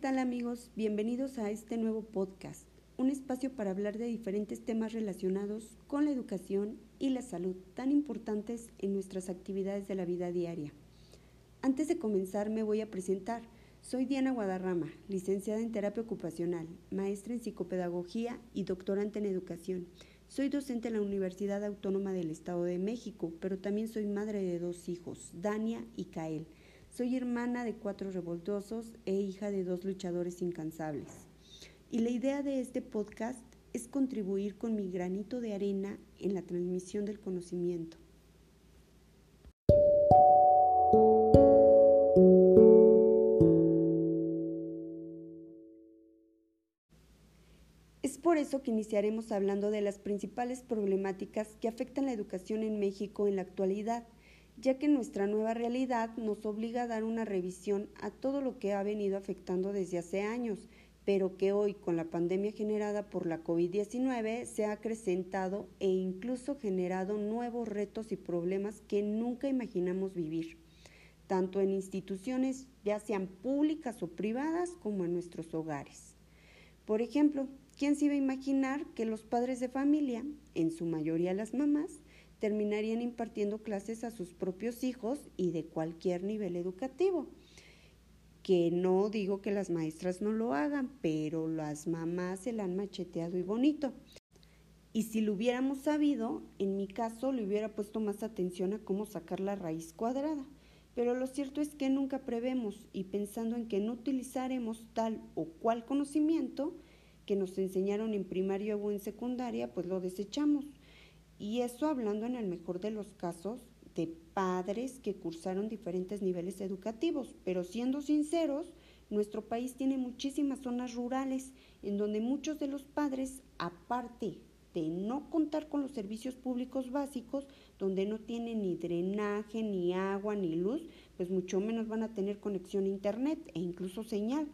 tal amigos? Bienvenidos a este nuevo podcast, un espacio para hablar de diferentes temas relacionados con la educación y la salud tan importantes en nuestras actividades de la vida diaria. Antes de comenzar me voy a presentar. Soy Diana Guadarrama, licenciada en terapia ocupacional, maestra en psicopedagogía y doctorante en educación. Soy docente en la Universidad Autónoma del Estado de México, pero también soy madre de dos hijos, Dania y Kael. Soy hermana de cuatro revoltosos e hija de dos luchadores incansables. Y la idea de este podcast es contribuir con mi granito de arena en la transmisión del conocimiento. Es por eso que iniciaremos hablando de las principales problemáticas que afectan la educación en México en la actualidad ya que nuestra nueva realidad nos obliga a dar una revisión a todo lo que ha venido afectando desde hace años, pero que hoy con la pandemia generada por la COVID-19 se ha acrecentado e incluso generado nuevos retos y problemas que nunca imaginamos vivir, tanto en instituciones ya sean públicas o privadas como en nuestros hogares. Por ejemplo, ¿quién se iba a imaginar que los padres de familia, en su mayoría las mamás, terminarían impartiendo clases a sus propios hijos y de cualquier nivel educativo. Que no digo que las maestras no lo hagan, pero las mamás se la han macheteado y bonito. Y si lo hubiéramos sabido, en mi caso le hubiera puesto más atención a cómo sacar la raíz cuadrada. Pero lo cierto es que nunca prevemos y pensando en que no utilizaremos tal o cual conocimiento que nos enseñaron en primaria o en secundaria, pues lo desechamos. Y eso hablando en el mejor de los casos de padres que cursaron diferentes niveles educativos, pero siendo sinceros, nuestro país tiene muchísimas zonas rurales en donde muchos de los padres, aparte de no contar con los servicios públicos básicos, donde no tienen ni drenaje, ni agua, ni luz, pues mucho menos van a tener conexión a internet e incluso señal.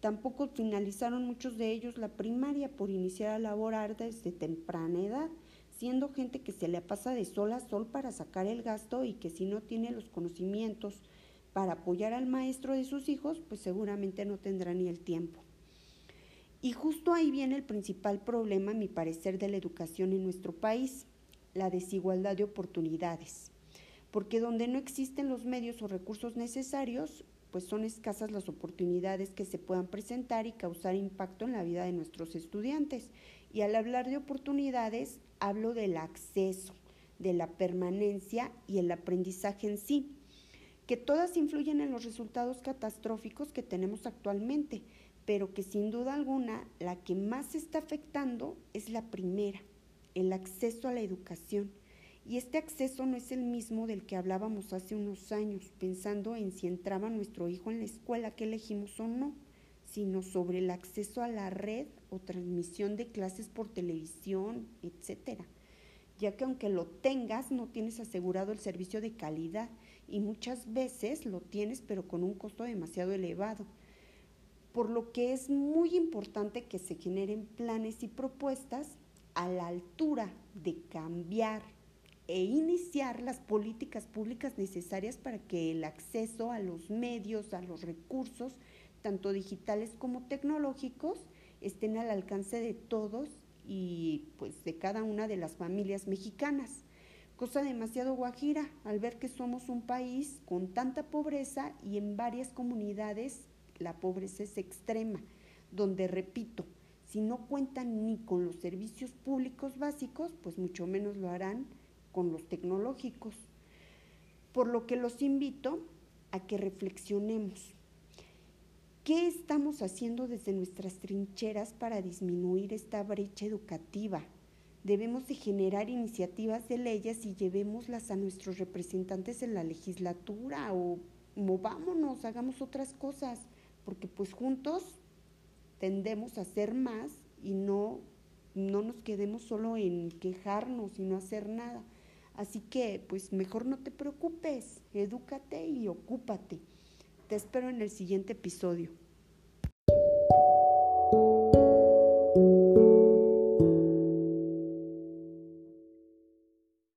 Tampoco finalizaron muchos de ellos la primaria por iniciar a laborar desde temprana edad siendo gente que se le pasa de sol a sol para sacar el gasto y que si no tiene los conocimientos para apoyar al maestro de sus hijos, pues seguramente no tendrá ni el tiempo. Y justo ahí viene el principal problema, a mi parecer, de la educación en nuestro país, la desigualdad de oportunidades. Porque donde no existen los medios o recursos necesarios, pues son escasas las oportunidades que se puedan presentar y causar impacto en la vida de nuestros estudiantes. Y al hablar de oportunidades, hablo del acceso, de la permanencia y el aprendizaje en sí, que todas influyen en los resultados catastróficos que tenemos actualmente, pero que sin duda alguna la que más está afectando es la primera, el acceso a la educación. Y este acceso no es el mismo del que hablábamos hace unos años, pensando en si entraba nuestro hijo en la escuela que elegimos o no sino sobre el acceso a la red o transmisión de clases por televisión, etcétera, ya que aunque lo tengas no tienes asegurado el servicio de calidad y muchas veces lo tienes pero con un costo demasiado elevado. Por lo que es muy importante que se generen planes y propuestas a la altura de cambiar e iniciar las políticas públicas necesarias para que el acceso a los medios, a los recursos, tanto digitales como tecnológicos, estén al alcance de todos y pues de cada una de las familias mexicanas. Cosa demasiado guajira al ver que somos un país con tanta pobreza y en varias comunidades la pobreza es extrema, donde, repito, si no cuentan ni con los servicios públicos básicos, pues mucho menos lo harán con los tecnológicos. Por lo que los invito a que reflexionemos ¿Qué estamos haciendo desde nuestras trincheras para disminuir esta brecha educativa? Debemos de generar iniciativas de leyes y llevémoslas a nuestros representantes en la legislatura o movámonos, hagamos otras cosas, porque pues juntos tendemos a hacer más y no, no nos quedemos solo en quejarnos y no hacer nada. Así que pues mejor no te preocupes, edúcate y ocúpate. Te espero en el siguiente episodio.